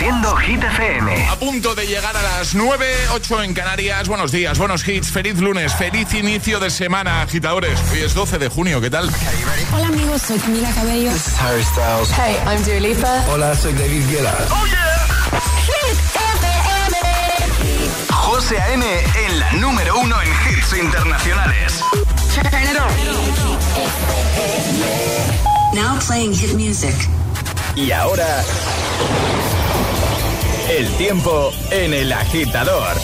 Produciendo Hit FM. A punto de llegar a las 9, 8 en Canarias. Buenos días, buenos hits. Feliz lunes, feliz inicio de semana, agitadores. Hoy es 12 de junio, ¿qué tal? Hola amigos, soy Camila Cabello. This is Harry Styles. Hey, I'm Dua Lipa. Hola, soy David Guetta. ¡Oh, yeah! Hit FM. José A.M. en la número uno en hits internacionales. Now playing hit music. Y ahora... El tiempo en el agitador.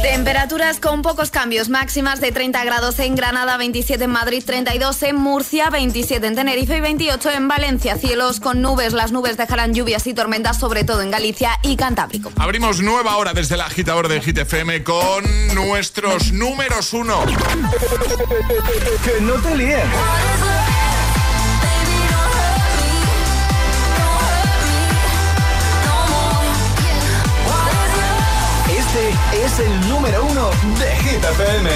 Temperaturas con pocos cambios, máximas de 30 grados en Granada, 27 en Madrid, 32 en Murcia, 27 en Tenerife y 28 en Valencia. Cielos con nubes, las nubes dejarán lluvias y tormentas sobre todo en Galicia y Cantábrico. Abrimos nueva hora desde el agitador de Hit FM con nuestros números uno. que no te líen. Es el número uno de Hit FM.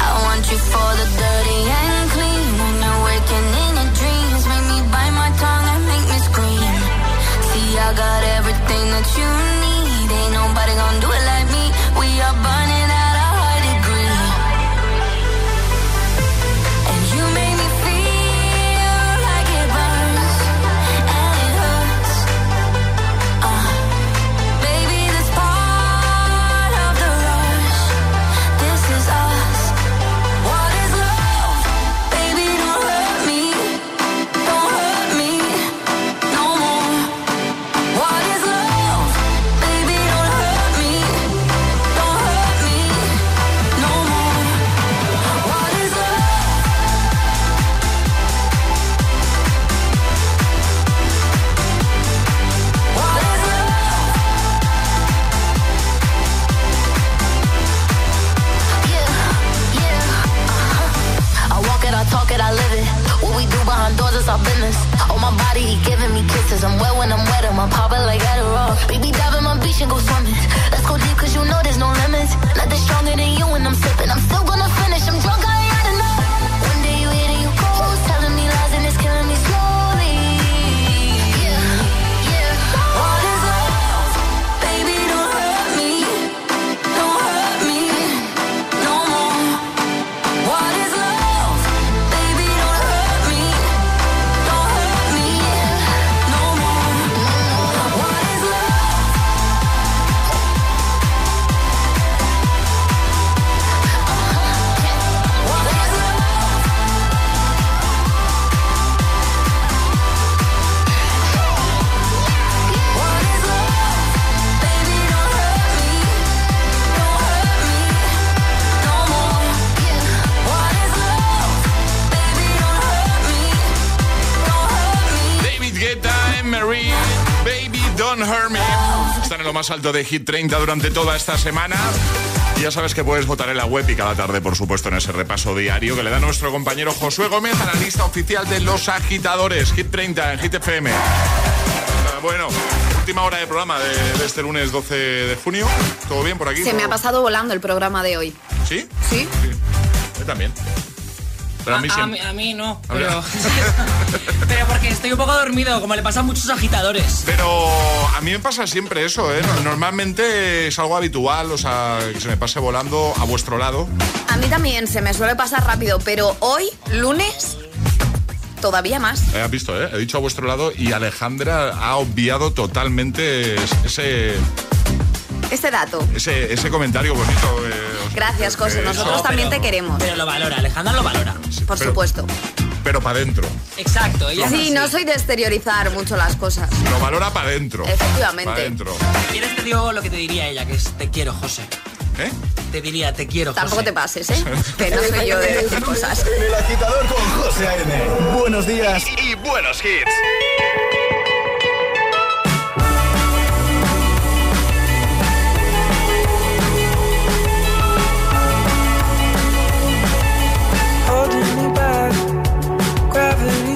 I want you for the dirty and clean. When you're waking in your dreams, make me bite my tongue and make me scream. See, I got everything that you need. Kisses. I'm wet when I'm wet, I'm popping like Adderall. Baby, dive in my beach and go swimming. Están en lo más alto de Hit 30 durante toda esta semana. Y ya sabes que puedes votar en la web y cada tarde, por supuesto, en ese repaso diario que le da nuestro compañero Josué Gómez a la lista oficial de los agitadores. Hit 30 en Hit FM. Ah, Bueno, última hora de programa de, de este lunes 12 de junio. ¿Todo bien por aquí? Se me ha ¿Todo- pasado volando el programa de hoy. ¿Sí? ¿Sí? Yo también. Pero a mí a, mí, a mí no, A ver. pero, pero porque estoy un poco dormido, como le pasa a muchos agitadores. Pero a mí me pasa siempre eso, ¿eh? Normalmente es algo habitual, o sea, que se me pase volando a vuestro lado. A mí también se me suele pasar rápido, pero hoy, lunes, todavía más. Eh, Has visto, ¿eh? He dicho a vuestro lado y Alejandra ha obviado totalmente ese, Este dato. ese, ese comentario bonito. eh, Gracias, José. Nosotros No, también pero- te queremos. Pero lo valora, Alejandra lo valora. Por pero- supuesto. Pero para adentro. Exacto, ella Sí, así. no soy de exteriorizar mucho las cosas. Lo valora para adentro. Efectivamente. Para adentro. ¿Quieres te digo lo que te diría ella? Que es te quiero, José. ¿Eh? Te diría te quiero, José. Tampoco te pases, ¿eh? Que no soy yo de decir cosas. En el agitador con José A.M. Buenos días y buenos hits.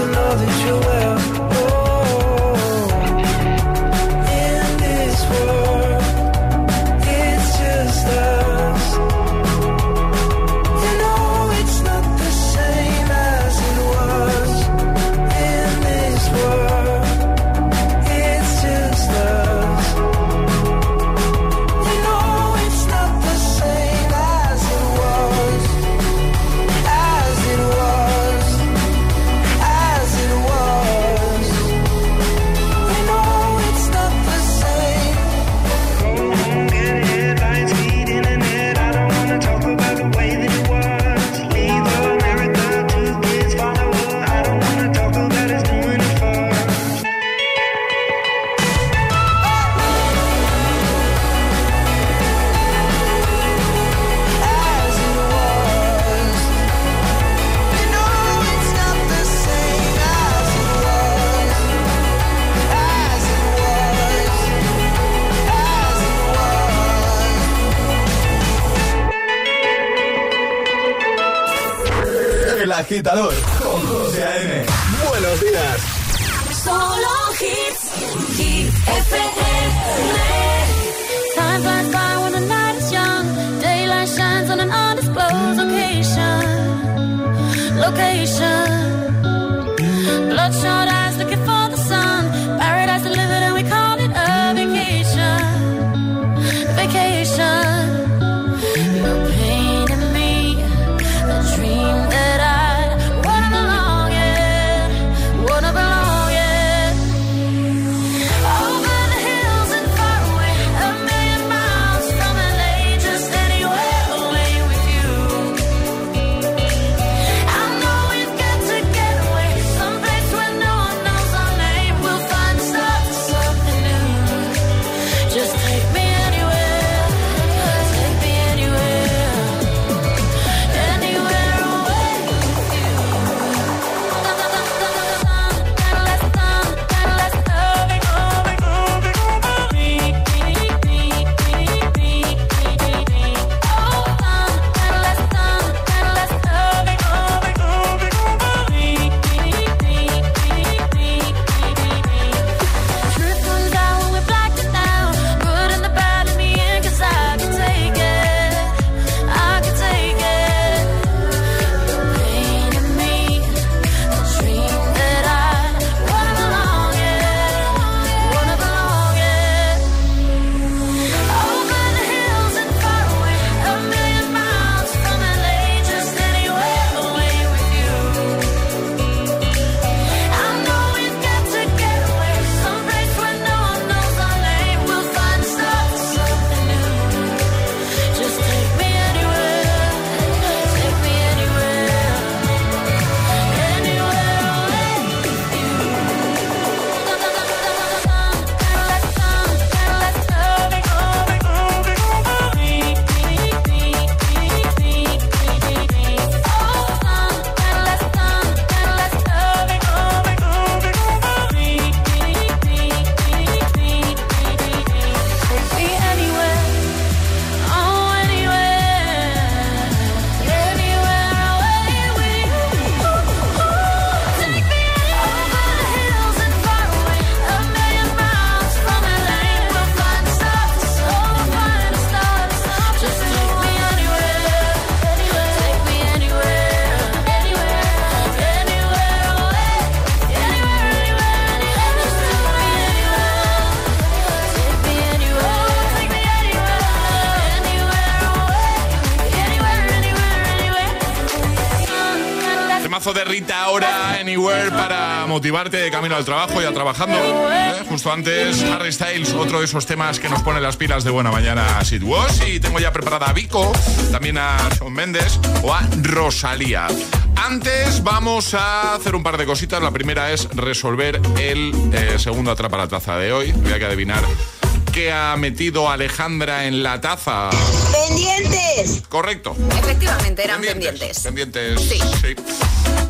another agitador Anywhere, para motivarte de camino al trabajo y a trabajando. ¿eh? Justo antes, Harry Styles, otro de esos temas que nos pone las pilas de buena mañana, As It Was. Y tengo ya preparada a Vico, también a Shawn Mendes o a Rosalía. Antes vamos a hacer un par de cositas. La primera es resolver el eh, segundo atrapa la taza de hoy. Voy a que adivinar qué ha metido Alejandra en la taza. ¡Pendientes! Correcto. Efectivamente, eran pendientes. Pendientes. Sí.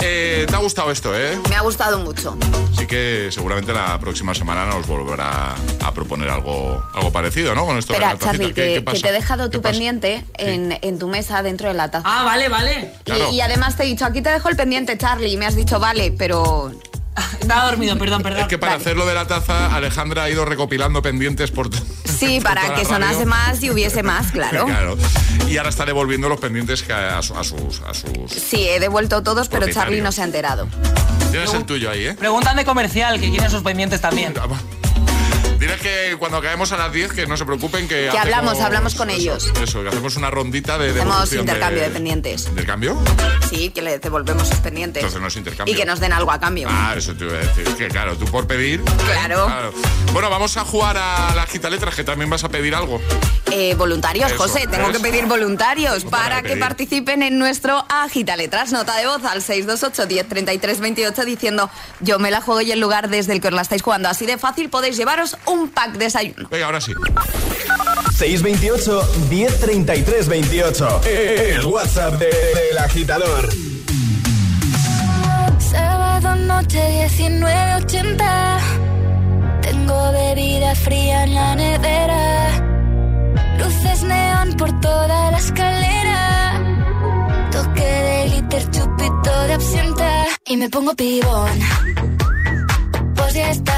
Eh, ¿Te ha gustado esto, eh? Me ha gustado mucho. Así que seguramente la próxima semana nos volverá a proponer algo, algo parecido, ¿no? Con esto de Espera, tacita. Charlie, ¿Qué- que, qué que pasa? te he dejado ¿Qué tu pasa? pendiente en, en tu mesa dentro de la taza. Ah, vale, vale. Y- Claro. Y, además te he dicho, aquí te dejo el pendiente, Charlie, y me has dicho, vale, pero Estaba dormido, perdón, perdón. Es que para Vale. hacerlo de la taza, Alejandra ha ido recopilando pendientes por. sí, por para toda que la sonase más y hubiese más, claro. Claro. Y ahora está devolviendo los pendientes que a, su- a sus. A sus... Sí, he devuelto todos, pero Charlie no se ha enterado. Tienes el tuyo ahí, ¿eh? Preguntan de comercial, que quieren sus pendientes también. Que cuando caemos a las 10 que no se preocupen que, Que hablamos, hacemos- hablamos con eso, ellos. Eso, que hacemos una rondita de Hacemos intercambio de pendientes. ¿Intercambio? Sí, que le devolvemos sus pendientes. Entonces no es intercambio. Y que nos den algo a cambio. Ah, eso te iba a decir. Que claro, tú por pedir. Claro. Bueno, vamos a jugar a la gita letras, que también vas a pedir algo. Eh, voluntarios, Eso, José, tengo que pedir voluntarios para que pedir. participen en nuestro Agita Letras. Nota de voz al 628 10 33 28 diciendo yo me la juego y el lugar desde el que os la estáis jugando. Así de fácil podéis llevaros un pack de desayuno. Venga, ahora sí. 628 1033 28. El WhatsApp de- del agitador. Sábado noche 1980 Tengo bebida fría en la nevera Luces neón por toda la escalera Toque de glitter, chupito de y me pongo pibón. Pues si esta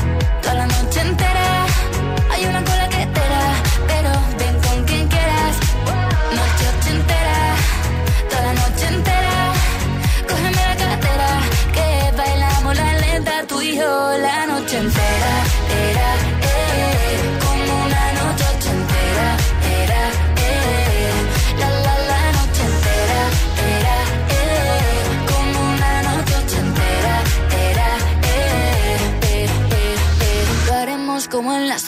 la noche entera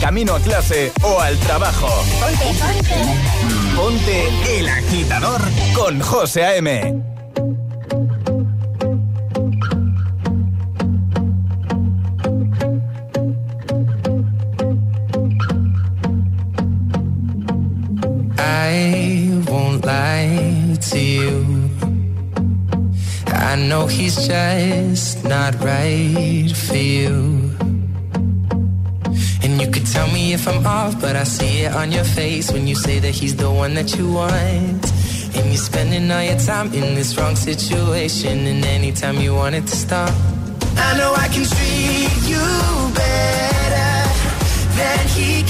Camino a clase o al trabajo. Ponte, ponte. Ponte el agitador con José A.M. on your face when you say that he's the one that you want. And you're spending all your time in this wrong situation, and anytime you want it to stop. I know I can treat you better than he can,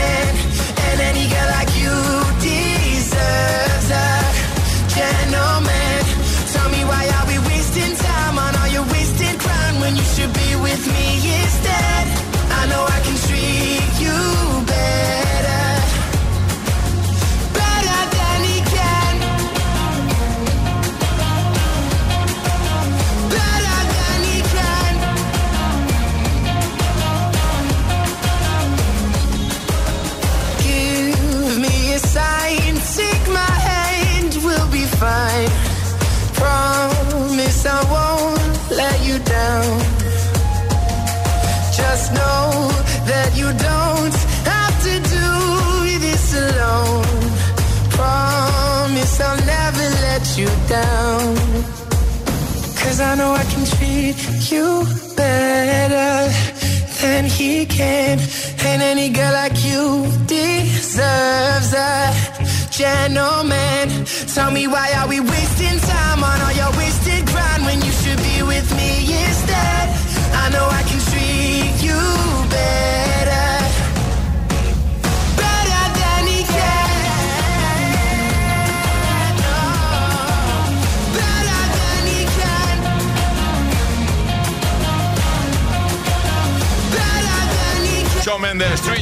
Tell me why are we wasting time on all your wasted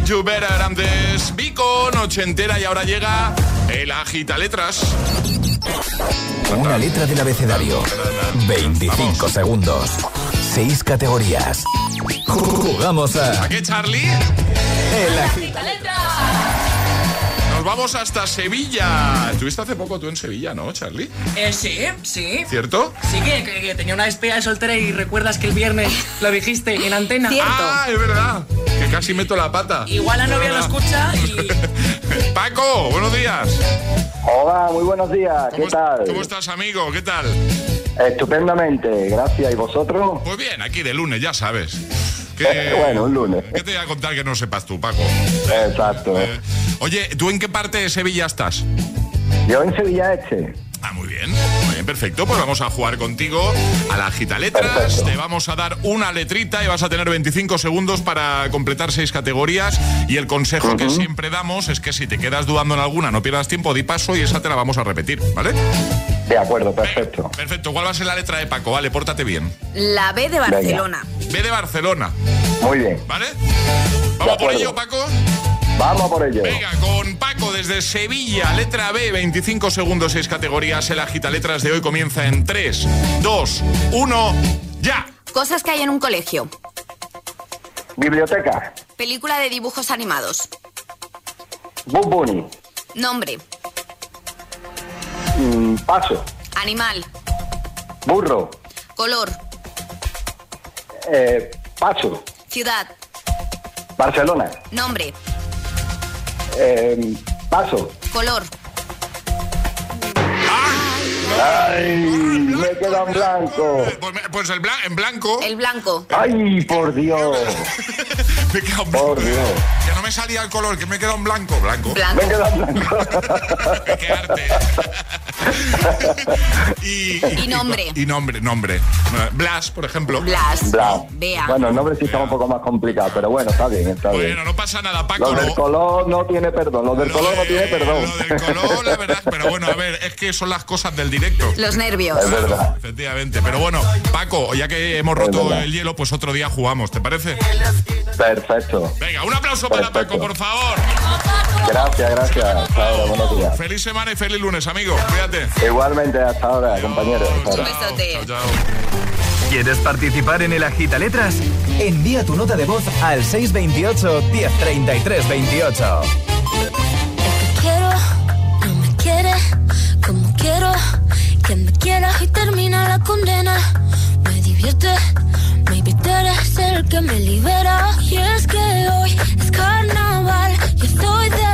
To Better, antes Vico, noche entera y ahora llega el agita letras. Una letra del abecedario. 25 segundos. 6 categorías. Jugamos a ¿A qué, Charlie? El Agita. Nos vamos hasta Sevilla. Estuviste hace poco tú en Sevilla, ¿no, Charlie? Eh, sí, sí. ¿Cierto? Sí, que, que- que tenía una despedida de soltera y recuerdas que el viernes lo dijiste en antena. Cierto. Ah, es verdad. Casi meto la pata. Igual la novia lo escucha y... Paco, buenos días. Hola, muy buenos días. ¿Qué ¿Cómo, tal? ¿Cómo estás, amigo? ¿Qué tal? Estupendamente, gracias. ¿Y vosotros? Pues bien, aquí de lunes, ya sabes. ¿Qué, Eh, bueno, un lunes. ¿Qué te voy a contar que no sepas tú, Paco? Exacto. Eh, oye, ¿tú en qué parte de Sevilla estás? Yo en Sevilla Este. Ah, muy bien. Muy bien, perfecto. Pues vamos a jugar contigo a la gita letras. Perfecto. Te vamos a dar una letrita y vas a tener 25 segundos para completar seis categorías. Y el consejo que siempre damos es que si te quedas dudando en alguna, no pierdas tiempo, di paso y esa te la vamos a repetir, ¿vale? De acuerdo, perfecto. Perfecto. ¿Cuál va a ser la letra de Paco? Vale, pórtate bien. La B de Barcelona. B de Barcelona, Muy bien. ¿vale? Vamos por ello, Paco. Vamos por ello. Venga, con Paco desde Sevilla, letra B, 25 segundos, 6 categorías. El agita letras de hoy comienza en 3, 2, 1, ya. Cosas que hay en un colegio. Biblioteca. Película de dibujos animados. Bob Bunny. Nombre. Mm, paso. Animal. Burro. Color. Eh, paso. Ciudad. Barcelona. Nombre. Eh, paso. Color. Ay, me queda en blanco. Pues, pues el blan- en blanco. El blanco. Ay, por Dios. Me he quedado en blanco. Por Dios. Que no me salía el color, que me he quedado en blanco. Blanco. Blanco. Me queda en blanco. Qué arte. y, Y nombre. Y, nombre, nombre. Blas, por ejemplo. Blas. Blas. Vea. Bueno, el nombre sí está un poco más complicado, pero bueno, está bien, está bien. Bueno, no pasa nada, Paco. Lo del lo- color no tiene perdón, lo del lo color no tiene perdón. Lo del color, la verdad. Pero bueno, a ver, es que son las cosas del directo. Los nervios. Es verdad. Efectivamente. Pero bueno, Paco, ya que hemos roto el hielo, pues otro día jugamos, ¿te parece? Perfecto. Venga, un aplauso para Perfecto. Paco, por favor. Gracias, gracias. Ahora, buenos días. Feliz semana y feliz lunes, amigo. Cuídate. Igualmente, hasta ahora, compañeros. Hasta ahora. Un besote. Chao, chao. ¿Quieres participar en el Agita Letras? Envía tu nota de voz al 628 1033 28. quiero, no me quiere como quiero que me quieras y termina la condena. Me divierte, maybe tú eres el que me libera. Y es que hoy es carnaval, yo soy de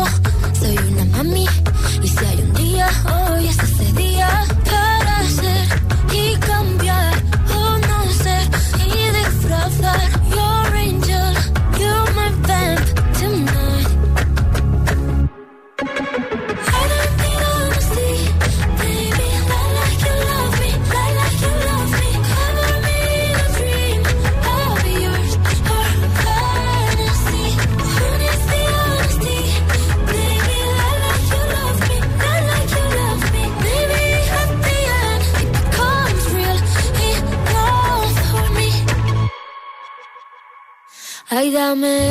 jour. Soy una mami dame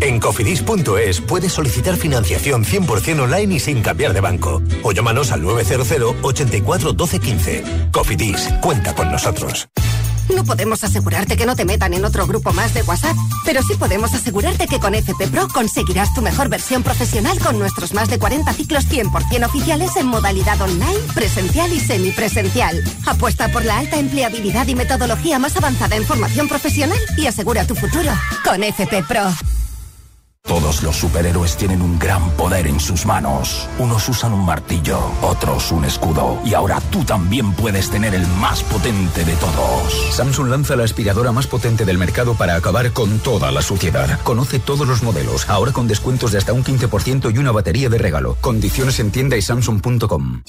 En cofidis.es puedes solicitar financiación 100% online y sin cambiar de banco. O llámanos al 900 84 12 15. Cofidis, cuenta con nosotros. No podemos asegurarte que no te metan en otro grupo más de WhatsApp, pero sí podemos asegurarte que con FP Pro conseguirás tu mejor versión profesional con nuestros más de 40 ciclos 100% oficiales en modalidad online, presencial y semipresencial. Apuesta por la alta empleabilidad y metodología más avanzada en formación profesional y asegura tu futuro con FP Pro. Todos los superhéroes tienen un gran poder en sus manos. Unos usan un martillo, otros un escudo. Y ahora tú también puedes tener el más potente de todos. Samsung lanza la aspiradora más potente del mercado para acabar con toda la suciedad. Conoce todos los modelos, ahora con descuentos de hasta un 15% y una batería de regalo. Condiciones en tienda y samsung.com.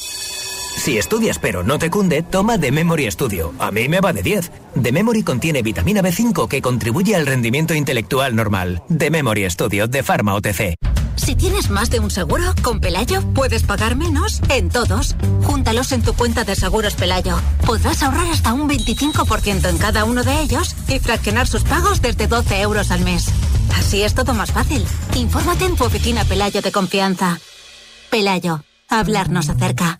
Si estudias pero no te cunde, toma The Memory Studio. A mí me va de 10. The Memory contiene vitamina B5 que contribuye al rendimiento intelectual normal. The Memory Studio de Pharma OTC. Si tienes más de un seguro, con Pelayo puedes pagar menos en todos. Júntalos en tu cuenta de seguros Pelayo. Podrás ahorrar hasta un 25% en cada uno de ellos y fraccionar sus pagos desde 12 euros al mes. Así es todo más fácil. Infórmate en tu oficina Pelayo de confianza. Pelayo, hablarnos acerca.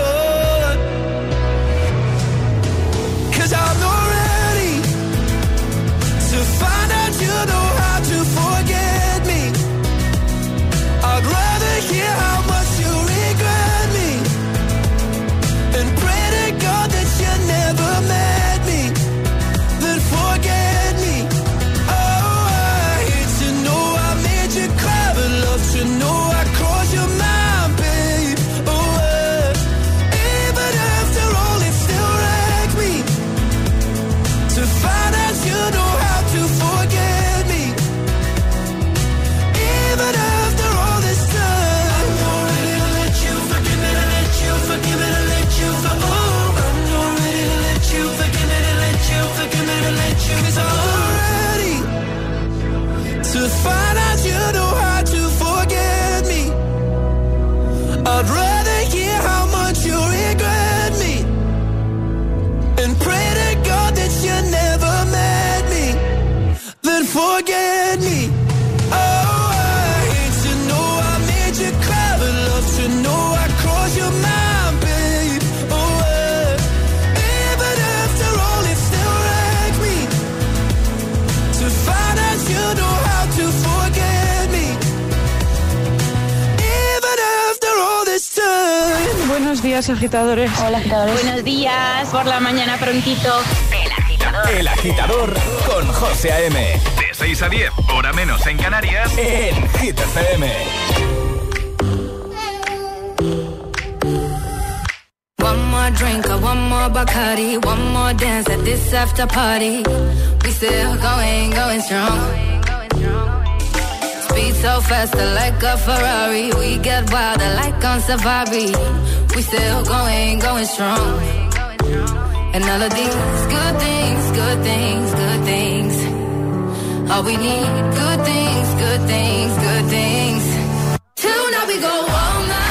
Buenos días, agitadores. Hola, agitadores. Buenos días, por la mañana prontito. El agitador con José A.M. De 6 a 10, hora menos en Canarias, en Hit FM. One more drink, one more Bacardi, one more dance at this after party. We still going, going strong. Speed so fast, like a Ferrari. We get wilder like on safari. We still going, going strong. And all of these good things, good things, good things. All we need, good things, good things, good things. Tonight we go all night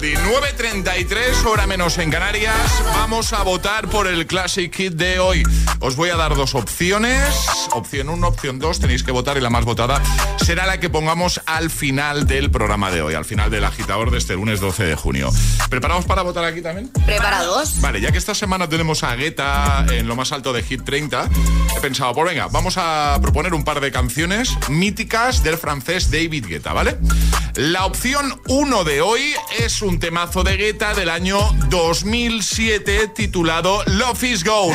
Luis Capaldi. 9.33, hora menos en Canarias. Vamos a votar por el Classic Hit de hoy. Os voy a dar dos opciones. Opción 1, opción 2, tenéis que votar y la más votada será la que pongamos al final del programa de hoy, al final del agitador de este lunes 12 de junio. ¿Preparados para votar aquí también? ¿Preparados? Vale, ya que esta semana tenemos a Guetta en lo más alto de Hit 30, he pensado, pues venga, vamos a proponer un par de canciones míticas del francés David Guetta, ¿vale? La opción 1 de hoy es un temazo de Guetta del año 2007 titulado Love is Gone.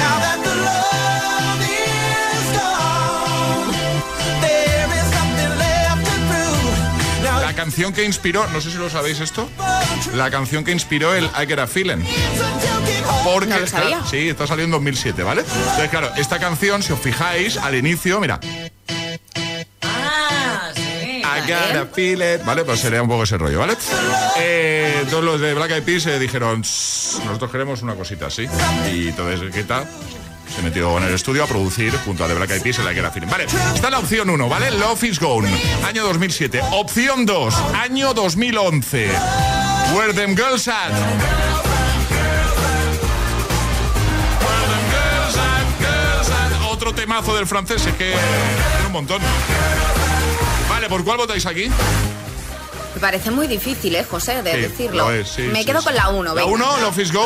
Canción que inspiró, no sé si lo sabéis esto, la canción que inspiró el I Get a Feeling. Porque No lo está- sí, está saliendo en 2007, ¿vale? Entonces, claro, esta canción, si os fijáis, al inicio, mira, Ah. I got a feeling, ¿vale? Pues sería un poco ese rollo, ¿vale? Eh, todos los de Black Eyed Peas eh, dijeron, "Shh, nosotros queremos una cosita así. Y entonces Guetta se metió en el estudio a producir junto a The Black Eyed Peas el a Feeling. Vale, está la opción 1, ¿vale? Love is Gone, año 2007. Opción 2, año 2011. Where them girls at. Otro temazo del francés, es que tiene un montón. Vale, ¿por cuál votáis aquí? Me parece muy difícil, ¿eh, José, de Sí, decirlo. lo es, sí, Me sí, quedo sí. con la 1. La 1, Love is Go,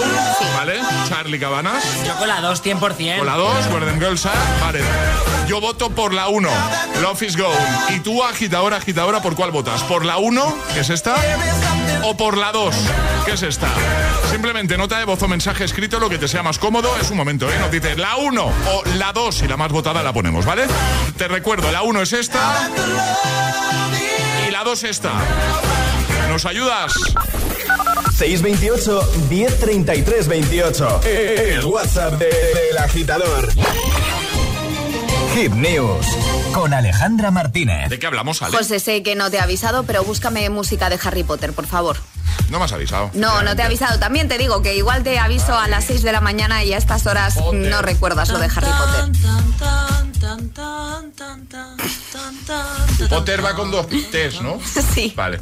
¿vale? Charlie Cabanas. Yo con la 2, 100%. Con la 2, Gordon Girls Are, vale. Yo voto por la 1, Love is Go. ¿Y tú, agitadora, agitadora, por cuál votas? ¿Por la 1, que es esta? ¿O por la 2, que es esta? Simplemente nota de voz o mensaje escrito, lo que te sea más cómodo. Es un momento, ¿eh? Nos dices la 1 o la 2 y la más votada la ponemos, ¿vale? Te recuerdo, la 1 es esta y la 2 esta. ¿Nos ayudas? 628 1033 28. El WhatsApp de- del agitador. Hit News con Alejandra Martínez. ¿De qué hablamos, Ale? José, sé que no te he avisado, pero búscame música de Harry Potter, por favor. No me has avisado. No, no te he avisado. También te digo que igual te aviso a las 6 de la mañana y a estas horas no recuerdas lo de Harry Potter. Potter va con dos T's, ¿no? Sí. Vale.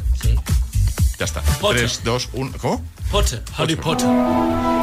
Ya está. Potter. 3, 2, 1. ¿Cómo? Potter, Harry Potter.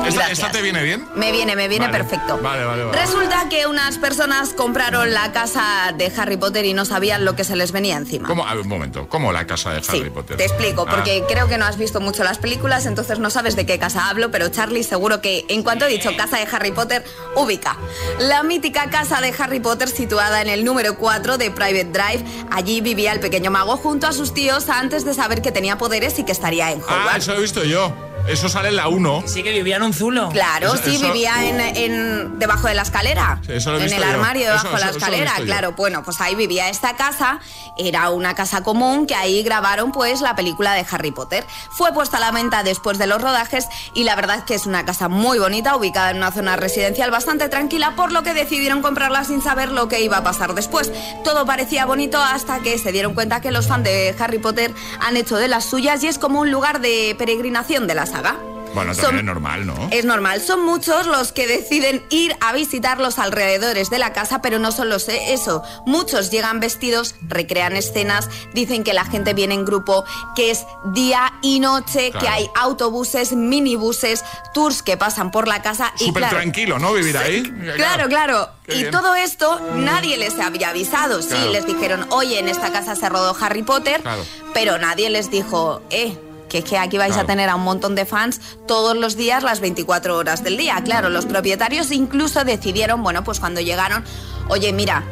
¿Esta, esta te viene bien? Me viene, me viene Vale. perfecto. Vale, vale, vale. Resulta que unas personas compraron la casa de Harry Potter y no sabían lo que se les venía encima. ¿Cómo? A ver, un momento. ¿Cómo la casa de Harry Potter? Te explico, Ah, porque creo que no has visto mucho las películas, entonces no sabes de qué casa hablo, pero Charlie seguro que en cuanto he dicho casa de Harry Potter, ubica. La mítica casa de Harry Potter situada en el número 4 de Private Drive. Allí vivía el pequeño mago junto a sus tíos antes de saber que tenía poderes y que estaría en Ah, Hogwarts. eso he visto yo. Eso sale en la 1. Sí que vivía en un zulo. Claro, Eso- sí, eso- vivía en, en- debajo de la escalera. Sí, eso lo he en visto el yo. armario debajo Eso- de la escalera, yo. claro. Bueno, pues ahí vivía esta casa. Era una casa común que ahí grabaron pues la película de Harry Potter. Fue puesta a la venta después de los rodajes y la verdad es que es una casa muy bonita, ubicada en una zona residencial bastante tranquila, por lo que decidieron comprarla sin saber lo que iba a pasar después. Todo parecía bonito hasta que se dieron cuenta que los fans de Harry Potter han hecho de las suyas y es como un lugar de peregrinación de la saga. Bueno, Son- también es normal, ¿no? es normal, son muchos los que deciden ir a visitar los alrededores de la casa, pero no solo eso. Muchos llegan vestidos, recrean escenas, dicen que la gente viene en grupo, que es día y noche, Claro. que hay autobuses, minibuses, tours que pasan por la casa y Súper claro, tranquilo, ¿no? Vivir ahí. Claro, claro. Y bien. todo esto nadie les había avisado. Sí, les dijeron, oye, en esta casa se rodó Harry Potter, Claro. pero nadie les dijo, eh. Que es que aquí vais Claro. a tener a un montón de fans todos los días, las 24 horas del día. Claro, los propietarios incluso decidieron, bueno, pues cuando llegaron, oye, mira,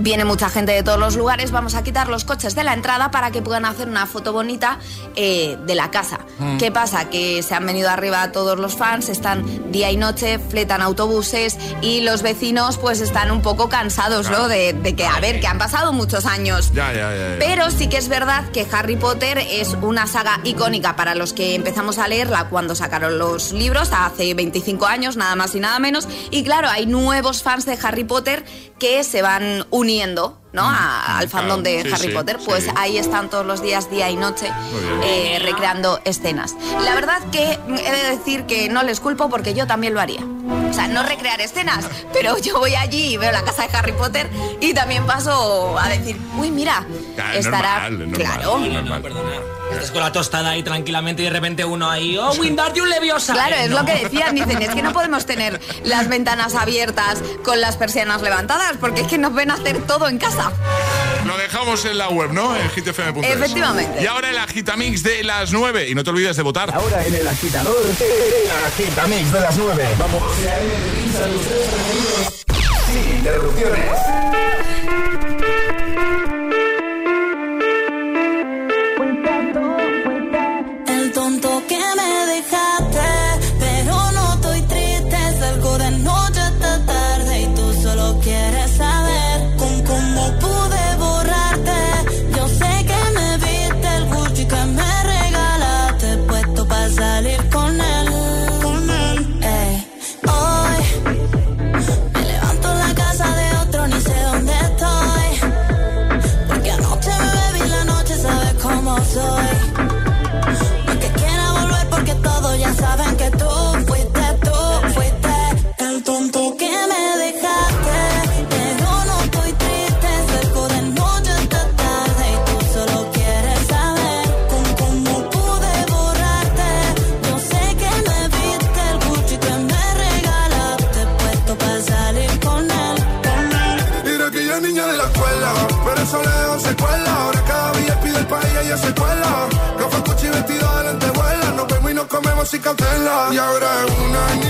viene mucha gente de todos los lugares, vamos a quitar los coches de la entrada para que puedan hacer una foto bonita eh, de la casa. Mm. ¿Qué pasa? Que se han venido arriba todos los fans, están día y noche, fletan autobuses y los vecinos pues están un poco cansados, ¿no? De, de que, a ver, que han pasado muchos años. Ya, ya, ya. ya. Pero sí que es verdad que Harry Potter es una saga icónica para los que empezamos a leerla cuando sacaron los libros, hace 25 años, nada más y nada menos. Y claro, hay nuevos fans de Harry Potter que se van uniendo. ¿No? A- al fandom de Mm, sí, Harry sí, Potter, pues sí. ahí están todos los días, día y noche, eh, recreando escenas. La verdad que mm, he de decir que no les culpo porque yo también lo haría. O sea, no recrear escenas, pero yo voy allí y veo la casa de Harry Potter y también paso a decir, uy, mira, Claro, estará... normal, es normal, claro. Estás con la tostada ahí tranquilamente y de repente uno ahí, oh, Wingardium Leviosa. Claro, Eh, es no. lo que decían, dicen, es que no podemos tener las ventanas abiertas con las persianas levantadas, porque es que nos ven hacer todo en casa. Lo dejamos en la web, ¿no? En hitfm.es. Efectivamente. Y ahora el agitamix de las 9. Y no te olvides de votar. Ahora en el agitador, el agitamix de las 9. Vamos. Sin interrupciones. Y ahora es una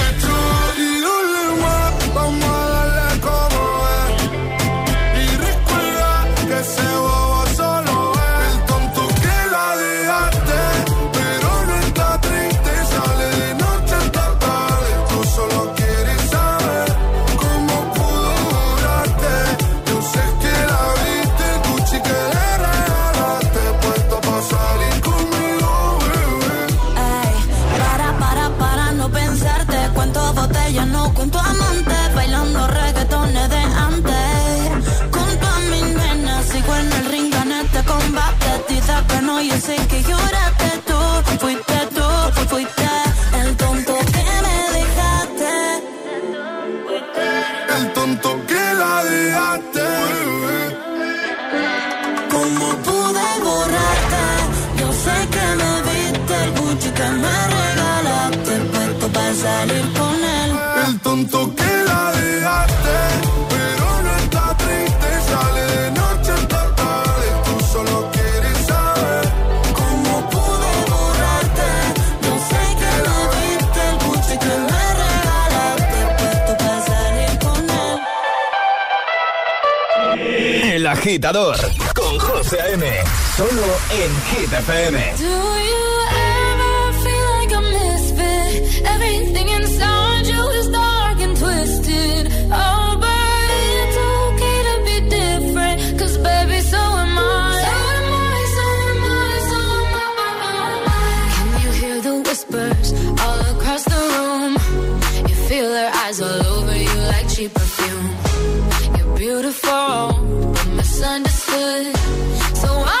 agitador con José A.M. Solo en Hit FM. Do you ever feel like a misfit? Everything inside you is dark and twisted. Oh, but it's okay to be different. Cause baby, so am I. So am I, so am I, so am I. Can you hear the whispers all across the room? You feel their eyes all over you like cheap perfume. You're beautiful misunderstood. So I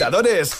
Agitadores.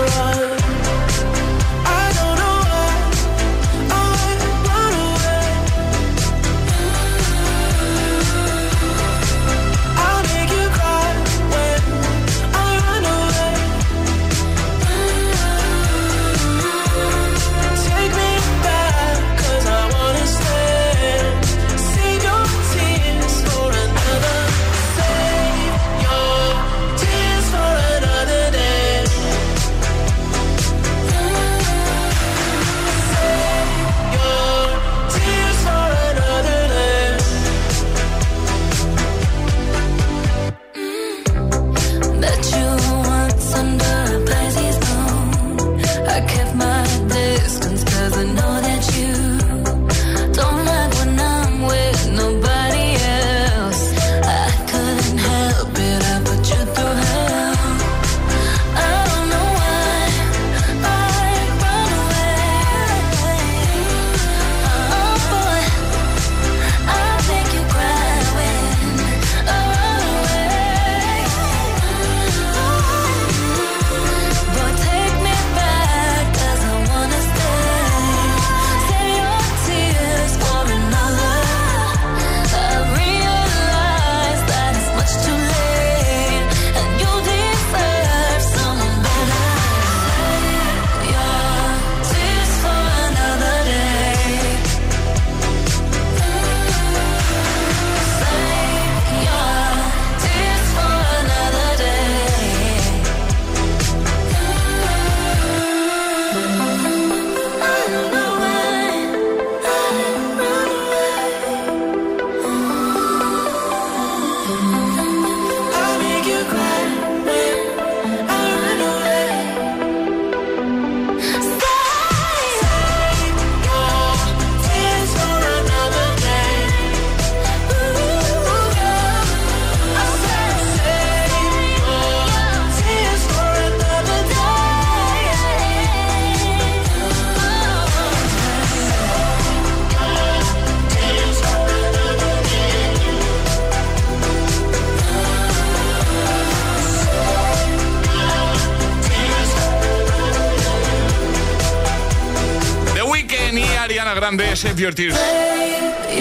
grande, Save Your Tears.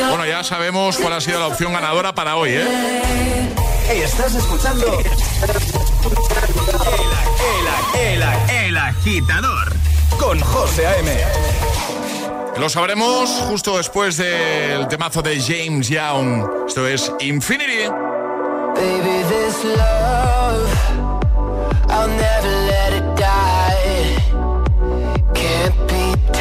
Bueno, ya sabemos cuál ha sido la opción ganadora para hoy, ¿eh? Estás escuchando el, el, el, el agitador con José A.M. Lo sabremos justo después del temazo de James Young. Esto es Infinity. Baby, this love, I'll never let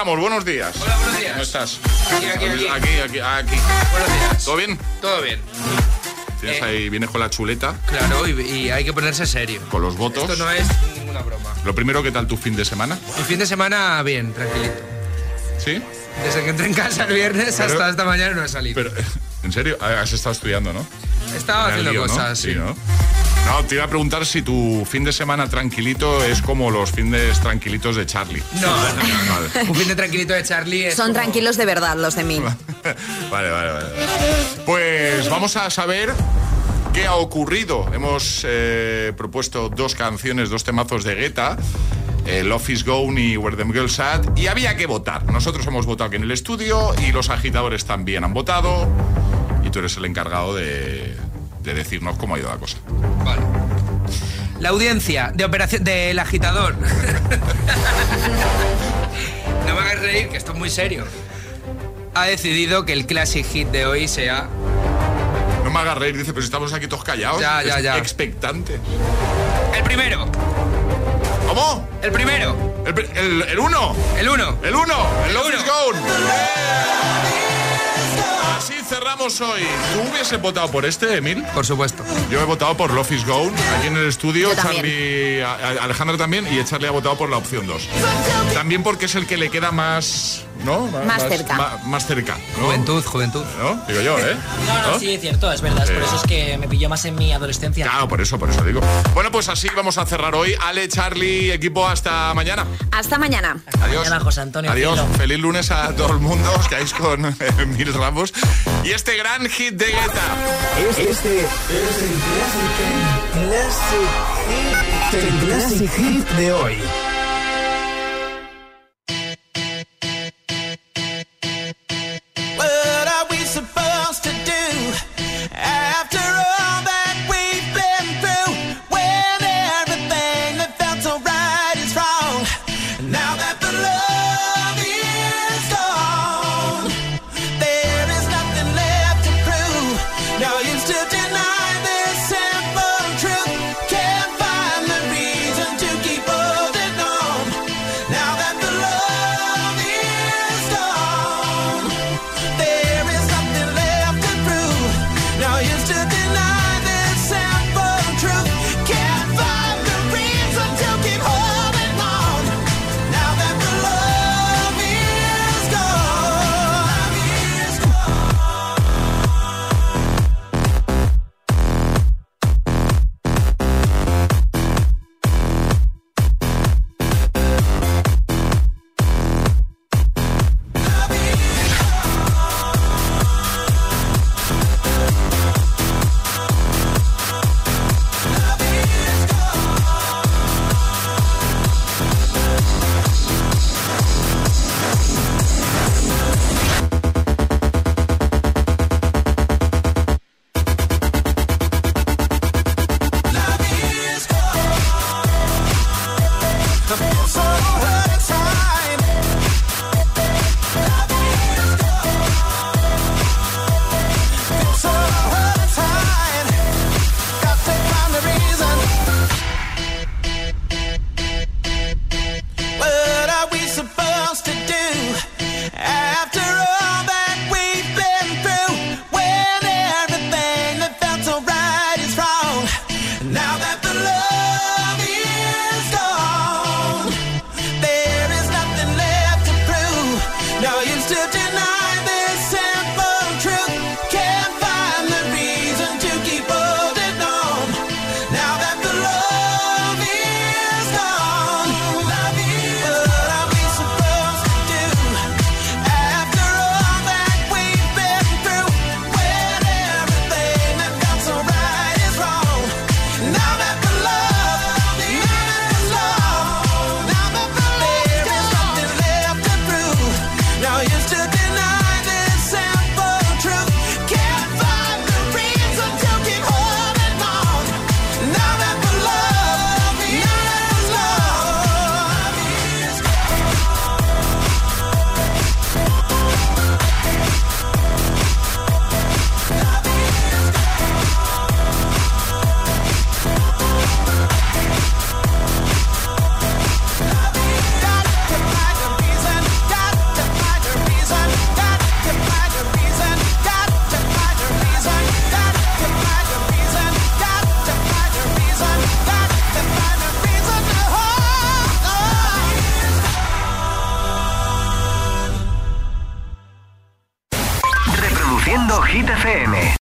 Ramos, buenos días. Hola, buenos días. ¿Cómo estás? Aquí, aquí, aquí. Aquí, aquí, aquí. Buenos días. ¿Todo bien? Todo bien. Tienes Eh, ahí, vienes con la chuleta, Claro, y, y hay que ponerse serio. con los votos. Esto no es ninguna broma. Lo primero, ¿qué tal tu fin de semana? Mi fin de semana, bien, tranquilito. ¿Sí? Desde que entré en casa el viernes Pero- hasta esta mañana no he salido. Pero, ¿en serio? Has estado estudiando, ¿no? Estaba haciendo lío, ¿no? cosas, sí. ¿no? No, te iba a preguntar si tu fin de semana tranquilito es como los fines tranquilitos de Charlie. No, no. Vale. Un fin de tranquilito de Charlie es Son como- tranquilos de verdad los de mí. Vale, vale, vale. Pues vamos a saber qué ha ocurrido. Hemos eh, propuesto dos canciones, dos temazos de Guetta. El Office Gone y Where Them Girls At y había que votar. Nosotros hemos votado aquí en el estudio y los agitadores también han votado y tú eres el encargado de, de decirnos cómo ha ido la cosa. Vale. La audiencia de operación del agitador. no me hagas reír, que esto es muy serio. Ha decidido que el classic hit de hoy sea No me hagas reír, dice, pero si estamos aquí todos callados. Ya, ya, ya. Expectante. el primero. ¿Cómo? El primero. El, el, el uno. El uno. El uno. El El uno. Gone. Así hoy. ¿Tú hubieses votado por este, Emil? Por supuesto. Yo he votado por Love is Gone, aquí en el estudio. Charlie, a- a- Alejandro también y Charlie ha votado por la opción 2. También porque es el que le queda más, ¿no? Más cerca. Más, cerca, ¿no? Juventud, juventud. ¿No? Digo yo, ¿eh? No, no, sí, es cierto, es verdad. Es por Eh. eso es que me pilló más en mi adolescencia. Claro, por eso, por eso digo. Bueno, pues así vamos a cerrar hoy. Ale, Charlie, equipo, hasta mañana. Hasta mañana. Adiós. Mañana, José Antonio. Adiós. cielo. Feliz lunes a todo el mundo. Os quedáis con eh, Mil Ramos. Y este gran hit de Guetta. Este es el Classic Hit. El Classic Hit de hoy.